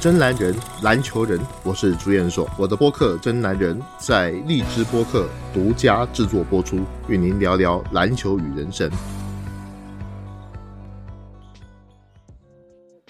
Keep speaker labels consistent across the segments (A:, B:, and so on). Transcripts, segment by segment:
A: 真男人，篮球人，我是朱彦硕。我的播客《真男人》在荔枝播客独家制作播出，与您聊聊篮球与人生。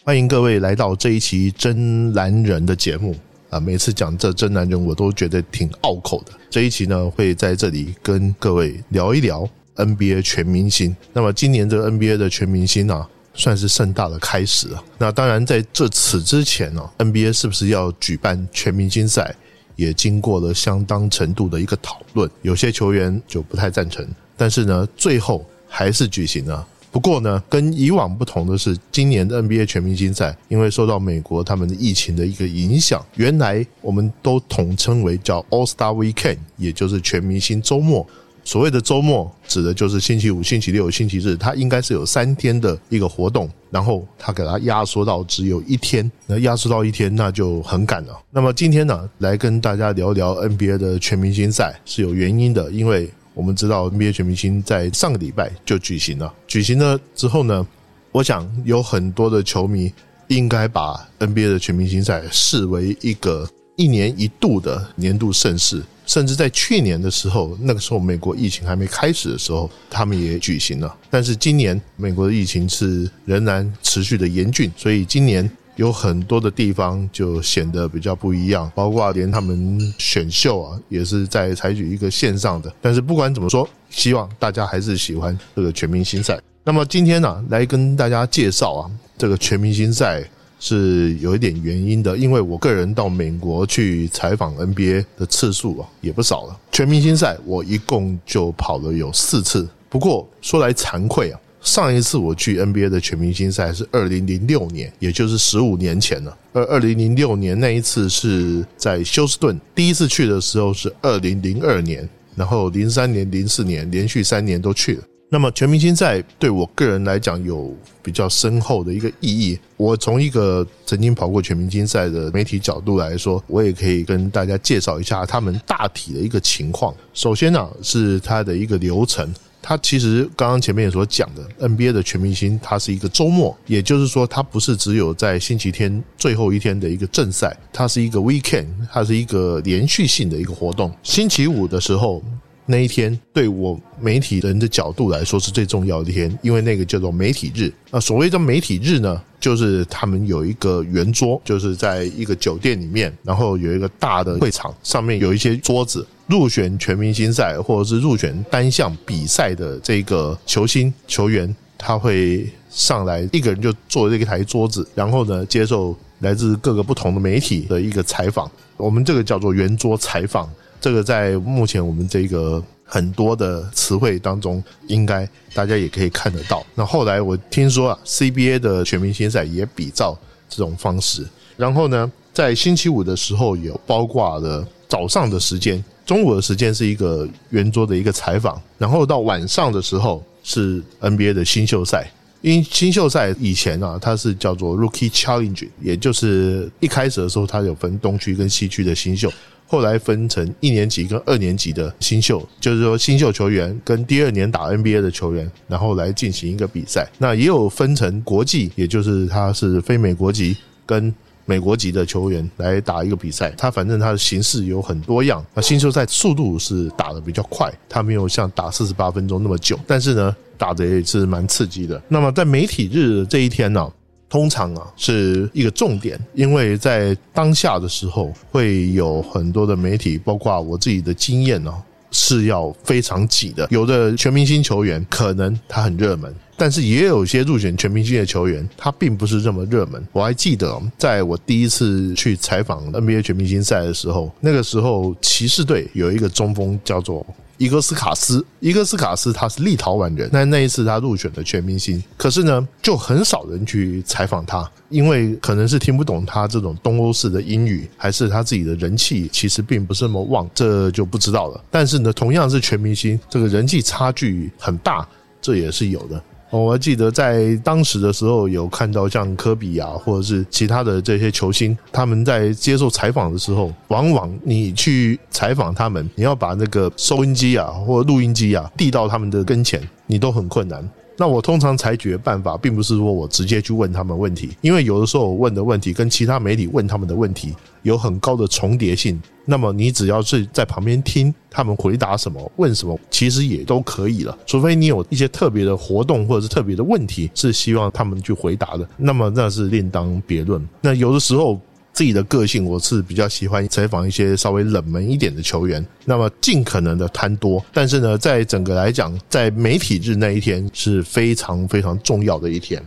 A: 欢迎各位来到这一期《真男人》的节目啊！每次讲这真男人，我都觉得挺拗口的。这一期呢，会在这里跟各位聊一聊 NBA 全明星。那么今年这个 NBA 的全明星啊。算是盛大的开始啊！那当然，在这此之前呢，NBA 是不是要举办全明星赛，也经过了相当程度的一个讨论。有些球员就不太赞成，但是呢，最后还是举行了。不过呢，跟以往不同的是，今年的 NBA 全明星赛，因为受到美国他们的疫情的一个影响，原来我们都统称为叫 All Star Weekend，也就是全明星周末。所谓的周末，指的就是星期五、星期六、星期日，它应该是有三天的一个活动，然后它给它压缩到只有一天，那压缩到一天，那就很赶了。那么今天呢，来跟大家聊聊 NBA 的全明星赛是有原因的，因为我们知道 NBA 全明星在上个礼拜就举行了，举行了之后呢，我想有很多的球迷应该把 NBA 的全明星赛视为一个一年一度的年度盛事。甚至在去年的时候，那个时候美国疫情还没开始的时候，他们也举行了。但是今年美国的疫情是仍然持续的严峻，所以今年有很多的地方就显得比较不一样，包括连他们选秀啊，也是在采取一个线上的。但是不管怎么说，希望大家还是喜欢这个全明星赛。那么今天呢，来跟大家介绍啊，这个全明星赛。是有一点原因的，因为我个人到美国去采访 NBA 的次数啊也不少了。全明星赛我一共就跑了有四次。不过说来惭愧啊，上一次我去 NBA 的全明星赛是二零零六年，也就是十五年前了。而二零零六年那一次是在休斯顿，第一次去的时候是二零零二年，然后零三年、零四年连续三年都去了。那么全明星赛对我个人来讲有比较深厚的一个意义。我从一个曾经跑过全明星赛的媒体角度来说，我也可以跟大家介绍一下他们大体的一个情况。首先呢，是它的一个流程。它其实刚刚前面所讲的 NBA 的全明星，它是一个周末，也就是说，它不是只有在星期天最后一天的一个正赛，它是一个 weekend，它是一个连续性的一个活动。星期五的时候。那一天对我媒体人的角度来说是最重要的一天，因为那个叫做媒体日。那所谓的媒体日呢，就是他们有一个圆桌，就是在一个酒店里面，然后有一个大的会场，上面有一些桌子。入选全明星赛或者是入选单项比赛的这个球星球员，他会上来一个人就坐这一台桌子，然后呢接受来自各个不同的媒体的一个采访。我们这个叫做圆桌采访。这个在目前我们这个很多的词汇当中，应该大家也可以看得到。那后来我听说啊，CBA 的全明星赛也比照这种方式。然后呢，在星期五的时候有包括了早上的时间，中午的时间是一个圆桌的一个采访，然后到晚上的时候是 NBA 的新秀赛。因新秀赛以前啊，它是叫做 Rookie Challenge，也就是一开始的时候它有分东区跟西区的新秀。后来分成一年级跟二年级的新秀，就是说新秀球员跟第二年打 NBA 的球员，然后来进行一个比赛。那也有分成国际，也就是它是非美国籍跟美国籍的球员来打一个比赛。他反正他的形式有很多样。那新秀赛速度是打的比较快，他没有像打四十八分钟那么久，但是呢，打的也是蛮刺激的。那么在媒体日这一天呢？通常啊是一个重点，因为在当下的时候会有很多的媒体，包括我自己的经验呢，是要非常挤的。有的全明星球员可能他很热门，但是也有些入选全明星的球员，他并不是这么热门。我还记得，在我第一次去采访 NBA 全明星赛的时候，那个时候骑士队有一个中锋叫做。伊戈斯卡斯，伊戈斯卡斯他是立陶宛人，那那一次他入选的全明星，可是呢，就很少人去采访他，因为可能是听不懂他这种东欧式的英语，还是他自己的人气其实并不是那么旺，这就不知道了。但是呢，同样是全明星，这个人气差距很大，这也是有的。我还记得在当时的时候，有看到像科比啊，或者是其他的这些球星，他们在接受采访的时候，往往你去采访他们，你要把那个收音机啊或录音机啊递到他们的跟前，你都很困难。那我通常采取的办法，并不是说我直接去问他们问题，因为有的时候我问的问题跟其他媒体问他们的问题有很高的重叠性。那么你只要是在旁边听他们回答什么、问什么，其实也都可以了。除非你有一些特别的活动或者是特别的问题，是希望他们去回答的，那么那是另当别论。那有的时候。自己的个性，我是比较喜欢采访一些稍微冷门一点的球员，那么尽可能的贪多。但是呢，在整个来讲，在媒体日那一天是非常非常重要的一天。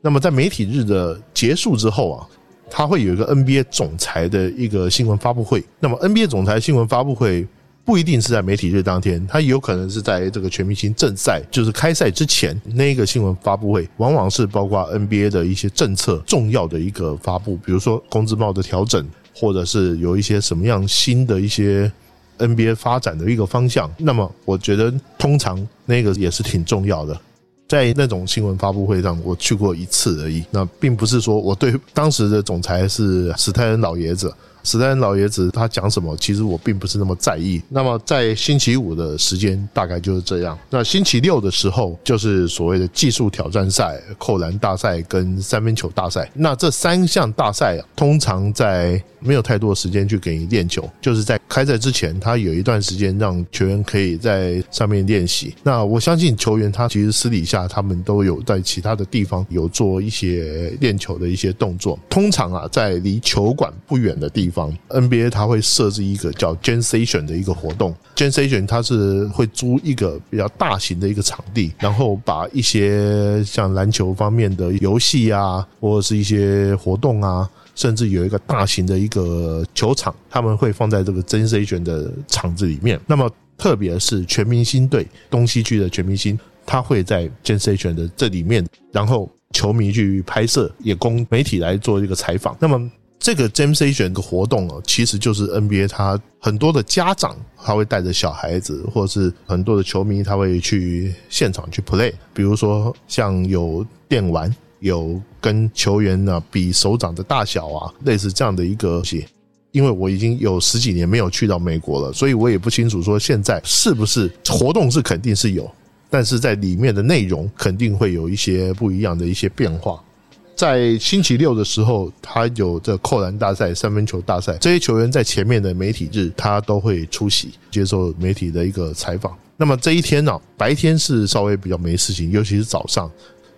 A: 那么在媒体日的结束之后啊，他会有一个 NBA 总裁的一个新闻发布会。那么 NBA 总裁新闻发布会。不一定是在媒体日当天，它有可能是在这个全明星正赛，就是开赛之前那个新闻发布会，往往是包括 NBA 的一些政策重要的一个发布，比如说工资帽的调整，或者是有一些什么样新的一些 NBA 发展的一个方向。那么，我觉得通常那个也是挺重要的。在那种新闻发布会上，我去过一次而已。那并不是说我对当时的总裁是史泰恩老爷子。史丹老爷子他讲什么，其实我并不是那么在意。那么在星期五的时间大概就是这样。那星期六的时候就是所谓的技术挑战赛、扣篮大赛跟三分球大赛。那这三项大赛啊，通常在没有太多时间去给你练球，就是在开赛之前，他有一段时间让球员可以在上面练习。那我相信球员他其实私底下他们都有在其他的地方有做一些练球的一些动作。通常啊，在离球馆不远的地方。NBA 它会设置一个叫 Gen Station 的一个活动，Gen Station 它是会租一个比较大型的一个场地，然后把一些像篮球方面的游戏啊，或者是一些活动啊，甚至有一个大型的一个球场，他们会放在这个 Gen Station 的场子里面。那么特别是全明星队东西区的全明星，他会在 Gen Station 的这里面，然后球迷去拍摄，也供媒体来做一个采访。那么这个 Jam Station 的活动哦，其实就是 NBA 他很多的家长他会带着小孩子，或者是很多的球迷他会去现场去 play。比如说像有电玩，有跟球员呢比手掌的大小啊，类似这样的一个些。因为我已经有十几年没有去到美国了，所以我也不清楚说现在是不是活动是肯定是有，但是在里面的内容肯定会有一些不一样的一些变化。在星期六的时候，他有这扣篮大赛、三分球大赛，这些球员在前面的媒体日，他都会出席接受媒体的一个采访。那么这一天呢，白天是稍微比较没事情，尤其是早上、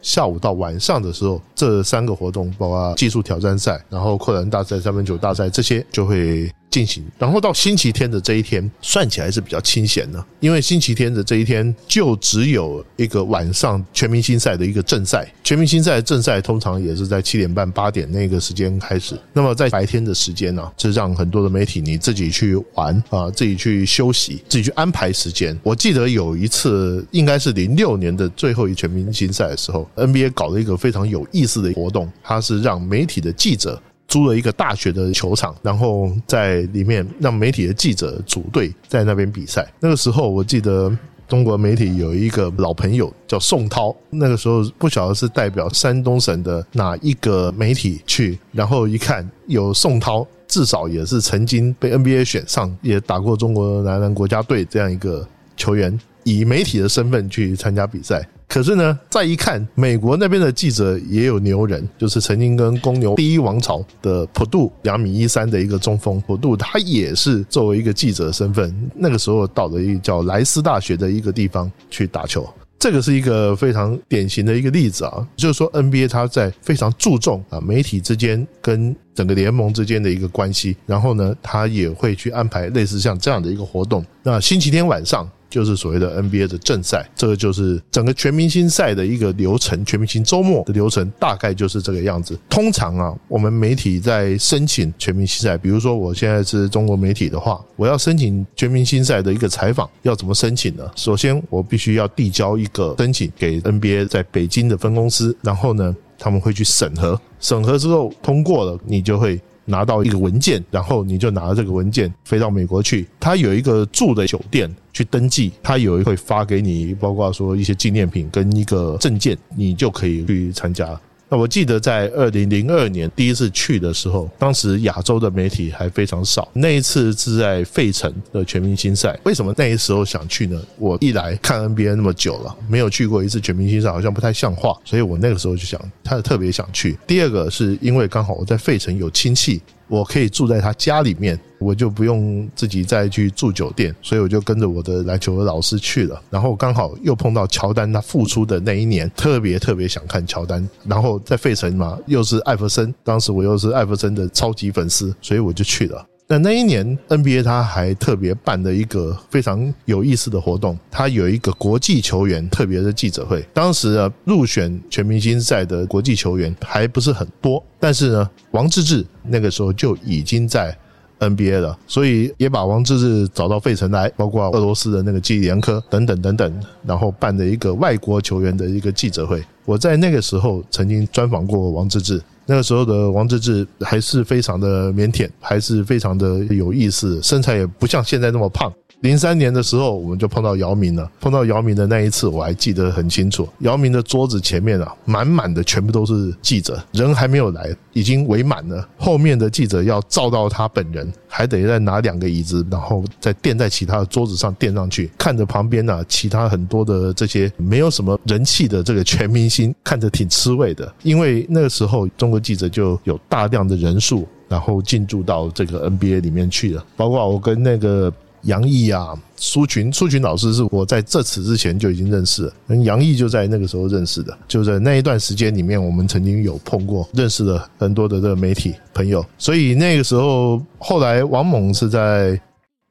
A: 下午到晚上的时候，这三个活动，包括技术挑战赛、然后扣篮大赛、三分球大赛，这些就会。进行，然后到星期天的这一天，算起来是比较清闲的，因为星期天的这一天就只有一个晚上全明星赛的一个正赛，全明星赛正赛通常也是在七点半八点那个时间开始。那么在白天的时间呢，是让很多的媒体你自己去玩啊，自己去休息，自己去安排时间。我记得有一次，应该是零六年的最后一全明星赛的时候，NBA 搞了一个非常有意思的活动，它是让媒体的记者。租了一个大学的球场，然后在里面让媒体的记者组队在那边比赛。那个时候，我记得中国媒体有一个老朋友叫宋涛，那个时候不晓得是代表山东省的哪一个媒体去，然后一看有宋涛，至少也是曾经被 NBA 选上，也打过中国男篮国家队这样一个球员，以媒体的身份去参加比赛。可是呢，再一看，美国那边的记者也有牛人，就是曾经跟公牛第一王朝的普杜两米一三的一个中锋普杜，他也是作为一个记者身份，那个时候到了一个叫莱斯大学的一个地方去打球。这个是一个非常典型的一个例子啊，就是说 NBA 它在非常注重啊媒体之间跟整个联盟之间的一个关系，然后呢，他也会去安排类似像这样的一个活动。那星期天晚上。就是所谓的 NBA 的正赛，这个就是整个全明星赛的一个流程，全明星周末的流程大概就是这个样子。通常啊，我们媒体在申请全明星赛，比如说我现在是中国媒体的话，我要申请全明星赛的一个采访，要怎么申请呢？首先，我必须要递交一个申请给 NBA 在北京的分公司，然后呢，他们会去审核，审核之后通过了，你就会。拿到一个文件，然后你就拿着这个文件飞到美国去。他有一个住的酒店去登记，他有一会发给你，包括说一些纪念品跟一个证件，你就可以去参加。那我记得在二零零二年第一次去的时候，当时亚洲的媒体还非常少。那一次是在费城的全明星赛。为什么那时候想去呢？我一来看 NBA 那么久了，没有去过一次全明星赛，好像不太像话，所以我那个时候就想，他特别想去。第二个是因为刚好我在费城有亲戚。我可以住在他家里面，我就不用自己再去住酒店，所以我就跟着我的篮球老师去了。然后刚好又碰到乔丹他复出的那一年，特别特别想看乔丹。然后在费城嘛，又是艾弗森，当时我又是艾弗森的超级粉丝，所以我就去了。那那一年 NBA 他还特别办了一个非常有意思的活动，他有一个国际球员特别的记者会。当时啊，入选全明星赛的国际球员还不是很多，但是呢，王治郅那个时候就已经在 NBA 了，所以也把王治郅找到费城来，包括俄罗斯的那个基里连科等等等等，然后办的一个外国球员的一个记者会。我在那个时候曾经专访过王治郅。那个时候的王治郅还是非常的腼腆，还是非常的有意思，身材也不像现在那么胖。零三年的时候，我们就碰到姚明了。碰到姚明的那一次，我还记得很清楚。姚明的桌子前面啊，满满的全部都是记者，人还没有来，已经围满了。后面的记者要照到他本人，还得再拿两个椅子，然后再垫在其他的桌子上垫上去。看着旁边呢，其他很多的这些没有什么人气的这个全明星，看着挺吃味的。因为那个时候中国记者就有大量的人数，然后进驻到这个 NBA 里面去了，包括我跟那个。杨毅啊，苏群，苏群老师是我在这次之前就已经认识，杨毅就在那个时候认识的，就在那一段时间里面，我们曾经有碰过，认识了很多的这个媒体朋友，所以那个时候，后来王猛是在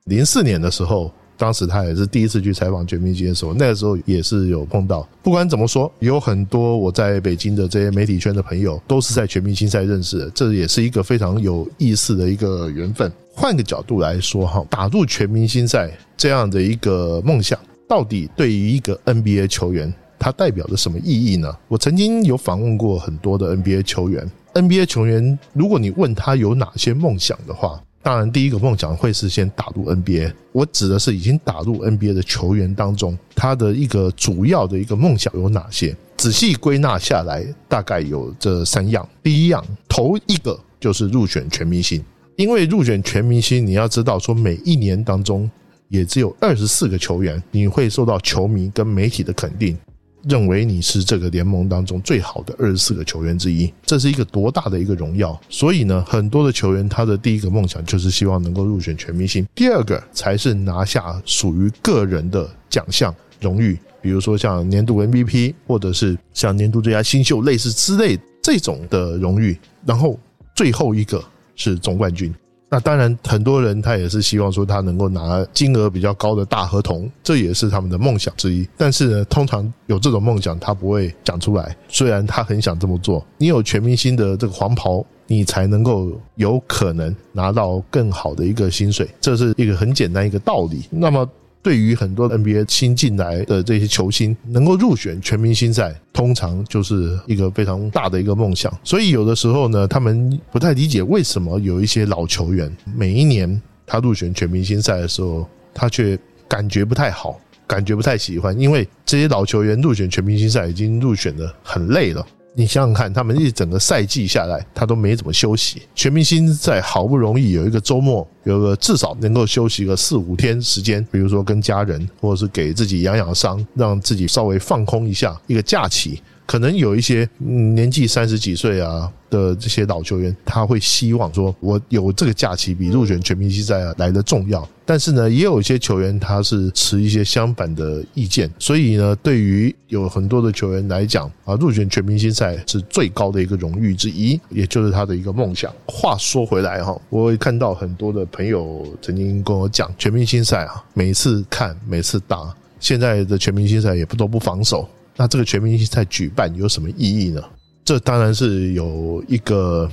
A: 零四年的时候，当时他也是第一次去采访全明星的时候，那个时候也是有碰到。不管怎么说，有很多我在北京的这些媒体圈的朋友，都是在全明星赛认识的，这也是一个非常有意思的一个缘分。换个角度来说，哈，打入全明星赛这样的一个梦想，到底对于一个 NBA 球员，它代表着什么意义呢？我曾经有访问过很多的 NBA 球员，NBA 球员，如果你问他有哪些梦想的话，当然第一个梦想会是先打入 NBA。我指的是已经打入 NBA 的球员当中，他的一个主要的一个梦想有哪些？仔细归纳下来，大概有这三样。第一样，头一个就是入选全明星。因为入选全明星，你要知道说，每一年当中也只有二十四个球员，你会受到球迷跟媒体的肯定，认为你是这个联盟当中最好的二十四个球员之一，这是一个多大的一个荣耀。所以呢，很多的球员他的第一个梦想就是希望能够入选全明星，第二个才是拿下属于个人的奖项荣誉，比如说像年度 MVP 或者是像年度最佳新秀类似之类这种的荣誉，然后最后一个。是总冠军，那当然很多人他也是希望说他能够拿金额比较高的大合同，这也是他们的梦想之一。但是呢，通常有这种梦想他不会讲出来，虽然他很想这么做。你有全明星的这个黄袍，你才能够有可能拿到更好的一个薪水，这是一个很简单一个道理。那么。对于很多 NBA 新进来的这些球星，能够入选全明星赛，通常就是一个非常大的一个梦想。所以有的时候呢，他们不太理解为什么有一些老球员，每一年他入选全明星赛的时候，他却感觉不太好，感觉不太喜欢，因为这些老球员入选全明星赛已经入选的很累了。你想想看，他们一整个赛季下来，他都没怎么休息。全明星赛好不容易有一个周末，有个至少能够休息个四五天时间，比如说跟家人，或者是给自己养养伤，让自己稍微放空一下，一个假期。可能有一些年纪三十几岁啊的这些老球员，他会希望说，我有这个假期比入选全明星赛啊来的重要。但是呢，也有一些球员他是持一些相反的意见。所以呢，对于有很多的球员来讲啊，入选全明星赛是最高的一个荣誉之一，也就是他的一个梦想。话说回来哈，我会看到很多的朋友曾经跟我讲，全明星赛啊，每次看，每次打，现在的全明星赛也不都不防守。那这个全明星赛举办有什么意义呢？这当然是有一个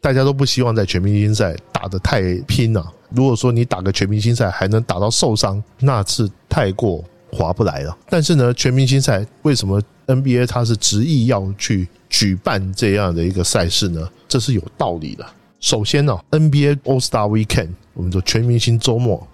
A: 大家都不希望在全明星赛打得太拼了。如果说你打个全明星赛还能打到受伤，那是太过划不来了。但是呢，全明星赛为什么 NBA 它是执意要去举办这样的一个赛事呢？这是有道理的。首先呢，NBA All Star Weekend，我们说全明星周末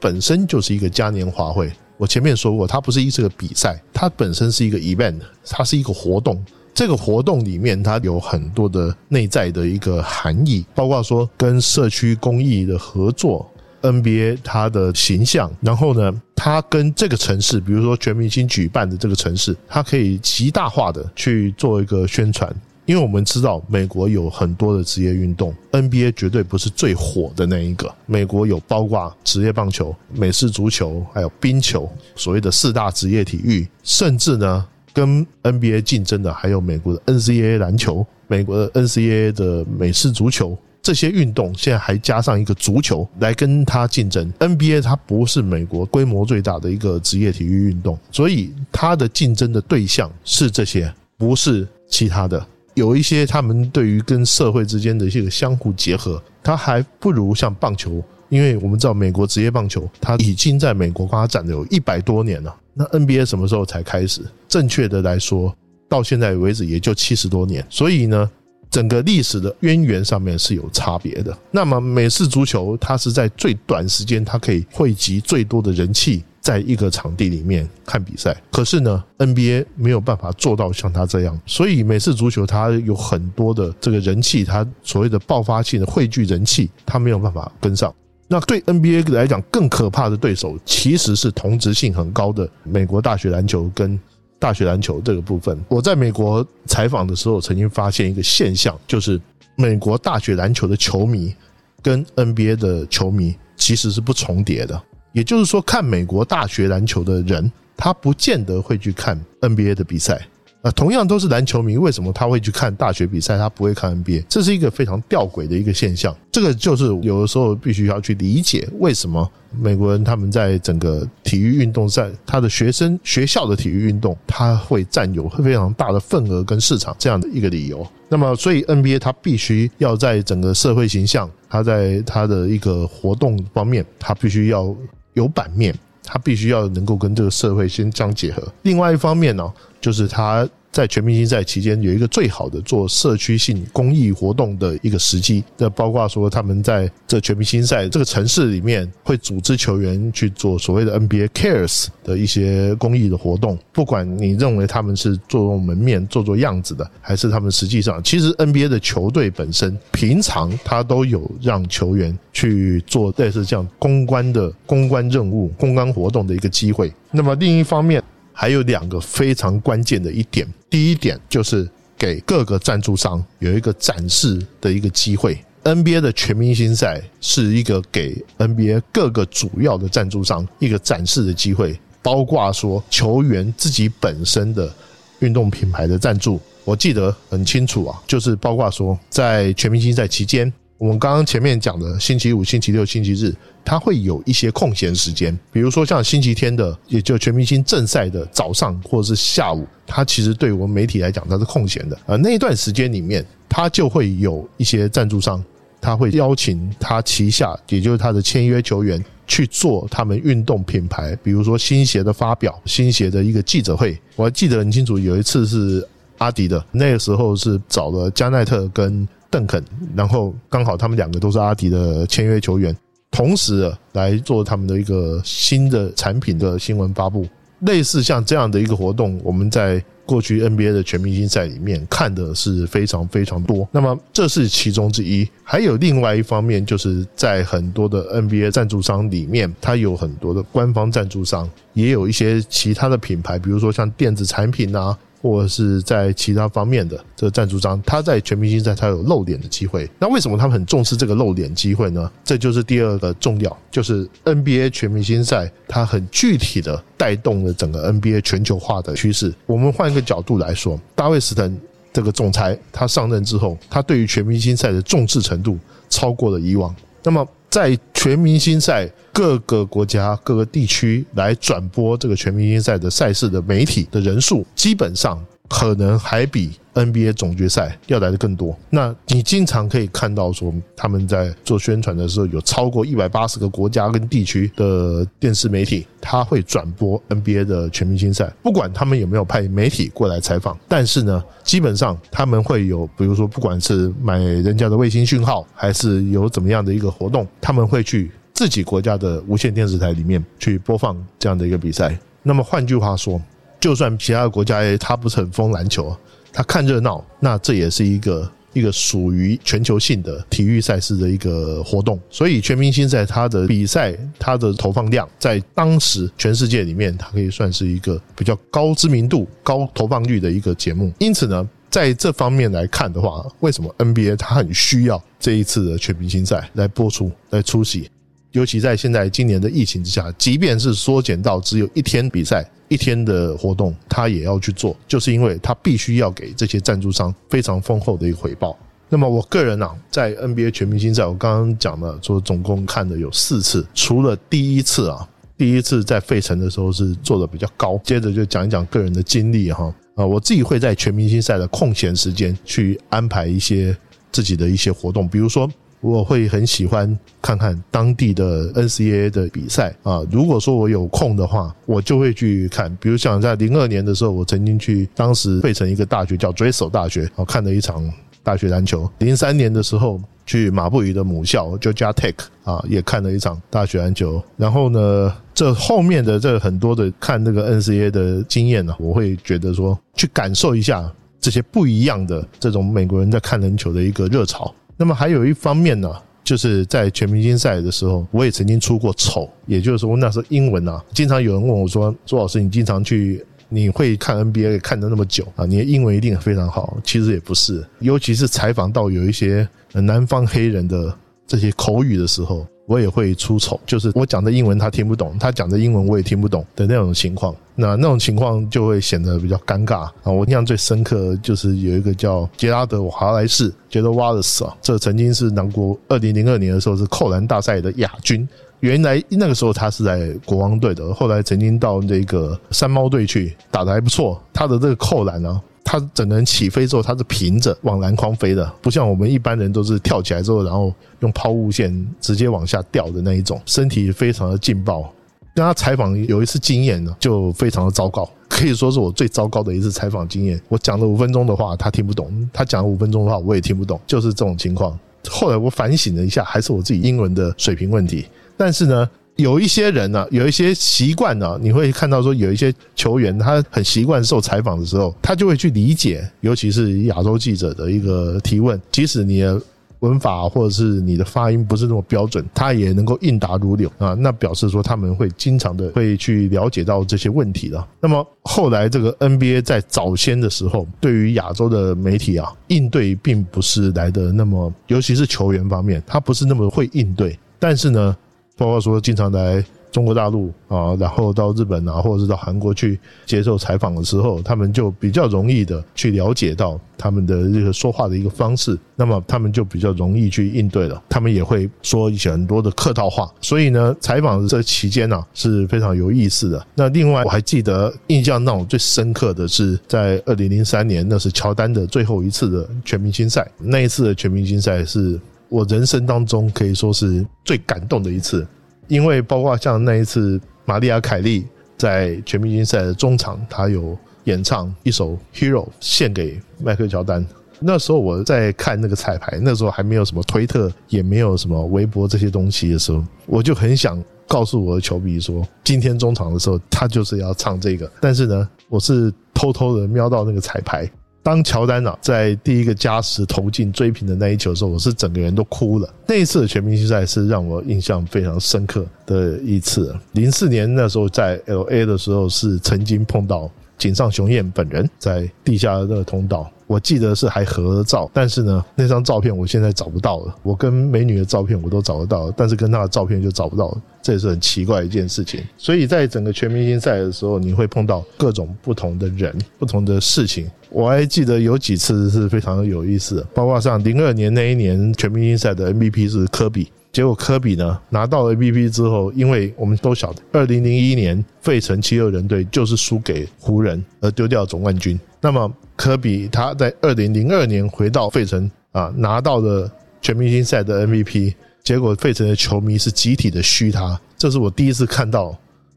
A: 本身就是一个嘉年华会。我前面说过，它不是一次个比赛，它本身是一个 event，它是一个活动，这个活动里面它有很多的内在的一个含义，包括说跟社区公益的合作。NBA 它的形象，然后呢，它跟这个城市，比如说全明星举办的这个城市，它可以极大化的去做一个宣传。因为我们知道美国有很多的职业运动，NBA 绝对不是最火的那一个。美国有包括职业棒球、美式足球，还有冰球，所谓的四大职业体育，甚至呢，跟 NBA 竞争的还有美国的 NCAA 篮球、美国的 NCAA 的美式足球。这些运动现在还加上一个足球来跟它竞争。NBA 它不是美国规模最大的一个职业体育运动，所以它的竞争的对象是这些，不是其他的。有一些他们对于跟社会之间的一个相互结合，它还不如像棒球，因为我们知道美国职业棒球它已经在美国发展了有一百多年了。那 NBA 什么时候才开始？正确的来说，到现在为止也就七十多年。所以呢？整个历史的渊源上面是有差别的。那么美式足球，它是在最短时间，它可以汇集最多的人气，在一个场地里面看比赛。可是呢，NBA 没有办法做到像他这样，所以美式足球它有很多的这个人气，它所谓的爆发性的汇聚人气，它没有办法跟上。那对 NBA 来讲，更可怕的对手其实是同质性很高的美国大学篮球跟。大学篮球这个部分，我在美国采访的时候，曾经发现一个现象，就是美国大学篮球的球迷跟 NBA 的球迷其实是不重叠的。也就是说，看美国大学篮球的人，他不见得会去看 NBA 的比赛。啊，同样都是篮球迷，为什么他会去看大学比赛，他不会看 NBA？这是一个非常吊诡的一个现象。这个就是有的时候必须要去理解，为什么美国人他们在整个体育运动在他的学生学校的体育运动，他会占有非常大的份额跟市场这样的一个理由。那么，所以 NBA 他必须要在整个社会形象，他在他的一个活动方面，他必须要有版面。他必须要能够跟这个社会先相结合。另外一方面呢，就是他在全明星赛期间有一个最好的做社区性公益活动的一个时机。那包括说他们在这全明星赛这个城市里面会组织球员去做所谓的 NBA Cares 的一些公益的活动。不管你认为他们是做做门面、做做样子的，还是他们实际上，其实 NBA 的球队本身平常他都有让球员。去做类似这样公关的公关任务、公关活动的一个机会。那么另一方面，还有两个非常关键的一点。第一点就是给各个赞助商有一个展示的一个机会。NBA 的全明星赛是一个给 NBA 各个主要的赞助商一个展示的机会，包括说球员自己本身的运动品牌的赞助。我记得很清楚啊，就是包括说在全明星赛期间。我们刚刚前面讲的星期五、星期六、星期日，它会有一些空闲时间，比如说像星期天的，也就全明星正赛的早上或者是下午，它其实对我们媒体来讲，它是空闲的。呃，那一段时间里面，它就会有一些赞助商，他会邀请他旗下，也就是他的签约球员去做他们运动品牌，比如说新鞋的发表、新鞋的一个记者会。我还记得很清楚，有一次是阿迪的，那个时候是找了加奈特跟。邓肯，然后刚好他们两个都是阿迪的签约球员，同时来做他们的一个新的产品的新闻发布。类似像这样的一个活动，我们在过去 NBA 的全明星赛里面看的是非常非常多。那么这是其中之一，还有另外一方面，就是在很多的 NBA 赞助商里面，它有很多的官方赞助商，也有一些其他的品牌，比如说像电子产品啊。或者是在其他方面的这个赞助商，他在全明星赛他有露脸的机会。那为什么他们很重视这个露脸机会呢？这就是第二个重要，就是 NBA 全明星赛它很具体的带动了整个 NBA 全球化的趋势。我们换一个角度来说，大卫斯滕这个总裁他上任之后，他对于全明星赛的重视程度超过了以往。那么在全明星赛各个国家、各个地区来转播这个全明星赛的赛事的媒体的人数，基本上可能还比。NBA 总决赛要来的更多，那你经常可以看到说他们在做宣传的时候，有超过一百八十个国家跟地区的电视媒体，他会转播 NBA 的全明星赛，不管他们有没有派媒体过来采访，但是呢，基本上他们会有，比如说不管是买人家的卫星讯号，还是有怎么样的一个活动，他们会去自己国家的无线电视台里面去播放这样的一个比赛。那么换句话说，就算其他的国家他不是很疯篮球。他看热闹，那这也是一个一个属于全球性的体育赛事的一个活动。所以全明星赛它的比赛，它的投放量在当时全世界里面，它可以算是一个比较高知名度、高投放率的一个节目。因此呢，在这方面来看的话，为什么 NBA 它很需要这一次的全明星赛来播出、来出席？尤其在现在今年的疫情之下，即便是缩减到只有一天比赛。一天的活动，他也要去做，就是因为他必须要给这些赞助商非常丰厚的一个回报。那么我个人啊，在 NBA 全明星赛，我刚刚讲了，说总共看的有四次，除了第一次啊，第一次在费城的时候是做的比较高。接着就讲一讲个人的经历哈，啊，我自己会在全明星赛的空闲时间去安排一些自己的一些活动，比如说。我会很喜欢看看当地的 NCAA 的比赛啊。如果说我有空的话，我就会去看。比如像在零二年的时候，我曾经去当时费城一个大学叫 Drexel 大学，啊，看了一场大学篮球。零三年的时候去马布里的母校 Georgia Tech 啊，也看了一场大学篮球。然后呢，这后面的这很多的看那个 NCAA 的经验呢，我会觉得说去感受一下这些不一样的这种美国人在看篮球的一个热潮。那么还有一方面呢，就是在全明星赛的时候，我也曾经出过丑，也就是说那时候英文啊，经常有人问我说：“朱老师，你经常去，你会看 NBA 看的那么久啊？你的英文一定非常好。”其实也不是，尤其是采访到有一些南方黑人的这些口语的时候。我也会出丑，就是我讲的英文他听不懂，他讲的英文我也听不懂的那种情况。那那种情况就会显得比较尴尬啊！我印象最深刻就是有一个叫杰拉德·华莱士杰德·瓦勒斯啊，这曾经是南国二零零二年的时候是扣篮大赛的亚军。原来那个时候他是在国王队的，后来曾经到那个山猫队去打的还不错。他的这个扣篮呢。他整个人起飞之后，他是平着往篮筐飞的，不像我们一般人都是跳起来之后，然后用抛物线直接往下掉的那一种，身体非常的劲爆。跟他采访有一次经验呢，就非常的糟糕，可以说是我最糟糕的一次采访经验。我讲了五分钟的话，他听不懂；他讲了五分钟的话，我也听不懂，就是这种情况。后来我反省了一下，还是我自己英文的水平问题。但是呢。有一些人呢，有一些习惯呢，你会看到说有一些球员他很习惯受采访的时候，他就会去理解，尤其是亚洲记者的一个提问，即使你的文法或者是你的发音不是那么标准，他也能够应答如流啊。那表示说他们会经常的会去了解到这些问题的。那么后来这个 NBA 在早先的时候，对于亚洲的媒体啊，应对并不是来的那么，尤其是球员方面，他不是那么会应对，但是呢。包括说经常来中国大陆啊，然后到日本啊，或者是到韩国去接受采访的时候，他们就比较容易的去了解到他们的这个说话的一个方式，那么他们就比较容易去应对了。他们也会说一些很多的客套话，所以呢，采访这期间呢是非常有意思的。那另外我还记得印象让我最深刻的是在二零零三年，那是乔丹的最后一次的全明星赛，那一次的全明星赛是。我人生当中可以说是最感动的一次，因为包括像那一次，玛丽亚·凯莉在全明星赛的中场，她有演唱一首《Hero》献给迈克·乔丹。那时候我在看那个彩排，那时候还没有什么推特，也没有什么微博这些东西的时候，我就很想告诉我的球迷说，今天中场的时候他就是要唱这个。但是呢，我是偷偷的瞄到那个彩排。当乔丹啊在第一个加时投进追平的那一球的时候，我是整个人都哭了。那一次的全明星赛是让我印象非常深刻的一次。零四年那时候在 L A 的时候，是曾经碰到井上雄彦本人在地下的通道。我记得是还合照，但是呢，那张照片我现在找不到了。我跟美女的照片我都找得到，但是跟她的照片就找不到了，这也是很奇怪一件事情。所以在整个全明星赛的时候，你会碰到各种不同的人、不同的事情。我还记得有几次是非常有意思，包括像零二年那一年全明星赛的 MVP 是科比。结果科比呢拿到了 MVP 之后，因为我们都晓得，二零零一年费城七六人队就是输给湖人而丢掉总冠军。那么科比他在二零零二年回到费城啊，拿到了全明星赛的 MVP。结果费城的球迷是集体的嘘他，这是我第一次看到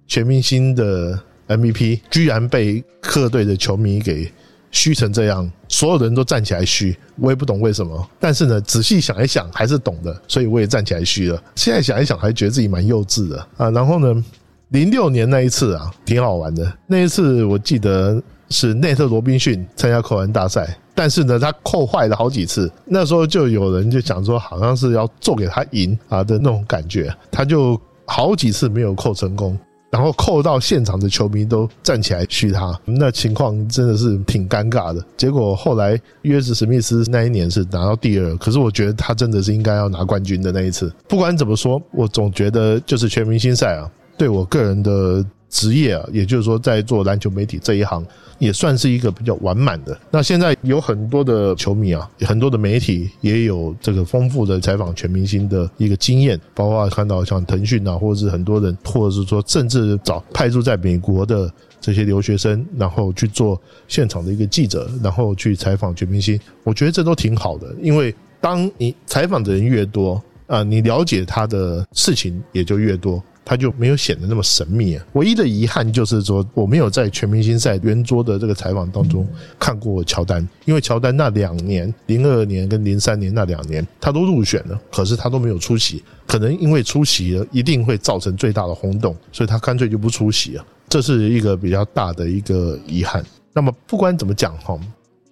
A: 全明星的 MVP 居然被客队的球迷给。虚成这样，所有人都站起来虚，我也不懂为什么。但是呢，仔细想一想，还是懂的，所以我也站起来虚了。现在想一想，还觉得自己蛮幼稚的啊。然后呢，零六年那一次啊，挺好玩的。那一次我记得是内特罗宾逊参加扣篮大赛，但是呢，他扣坏了好几次。那时候就有人就讲说，好像是要做给他赢啊的那种感觉，他就好几次没有扣成功。然后扣到现场的球迷都站起来嘘他，那情况真的是挺尴尬的。结果后来约什史密斯那一年是拿到第二，可是我觉得他真的是应该要拿冠军的那一次。不管怎么说，我总觉得就是全明星赛啊，对我个人的。职业啊，也就是说，在做篮球媒体这一行，也算是一个比较完满的。那现在有很多的球迷啊，很多的媒体也有这个丰富的采访全明星的一个经验，包括看到像腾讯啊，或者是很多人，或者是说甚至找派驻在美国的这些留学生，然后去做现场的一个记者，然后去采访全明星。我觉得这都挺好的，因为当你采访的人越多啊，你了解他的事情也就越多。他就没有显得那么神秘啊。唯一的遗憾就是说，我没有在全明星赛圆桌的这个采访当中看过乔丹，因为乔丹那两年，零二年跟零三年那两年，他都入选了，可是他都没有出席。可能因为出席了，一定会造成最大的轰动，所以他干脆就不出席了。这是一个比较大的一个遗憾。那么不管怎么讲哈。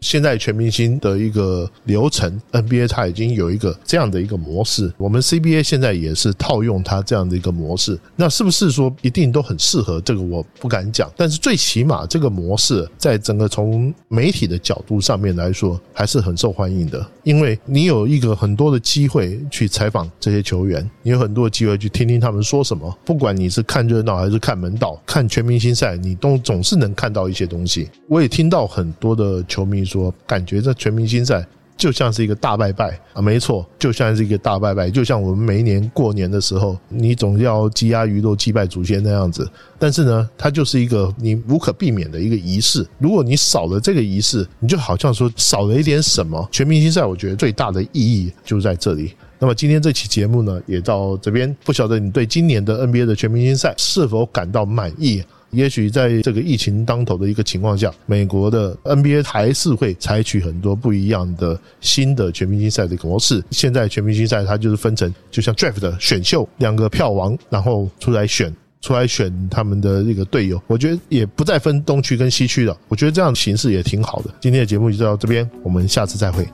A: 现在全明星的一个流程，NBA 它已经有一个这样的一个模式，我们 CBA 现在也是套用它这样的一个模式。那是不是说一定都很适合？这个我不敢讲，但是最起码这个模式在整个从媒体的角度上面来说，还是很受欢迎的。因为你有一个很多的机会去采访这些球员，你有很多机会去听听他们说什么。不管你是看热闹还是看门道，看全明星赛，你都总是能看到一些东西。我也听到很多的球迷。说感觉这全明星赛就像是一个大拜拜啊，没错，就像是一个大拜拜，就像我们每一年过年的时候，你总要鸡鸭鱼肉祭拜祖先那样子。但是呢，它就是一个你无可避免的一个仪式。如果你少了这个仪式，你就好像说少了一点什么。全明星赛，我觉得最大的意义就在这里。那么今天这期节目呢，也到这边。不晓得你对今年的 NBA 的全明星赛是否感到满意？也许在这个疫情当头的一个情况下，美国的 NBA 还是会采取很多不一样的新的全明星赛的模式。现在全明星赛它就是分成，就像 Draft 的选秀，两个票王，然后出来选，出来选他们的这个队友。我觉得也不再分东区跟西区了，我觉得这样形式也挺好的。今天的节目就到这边，我们下次再会。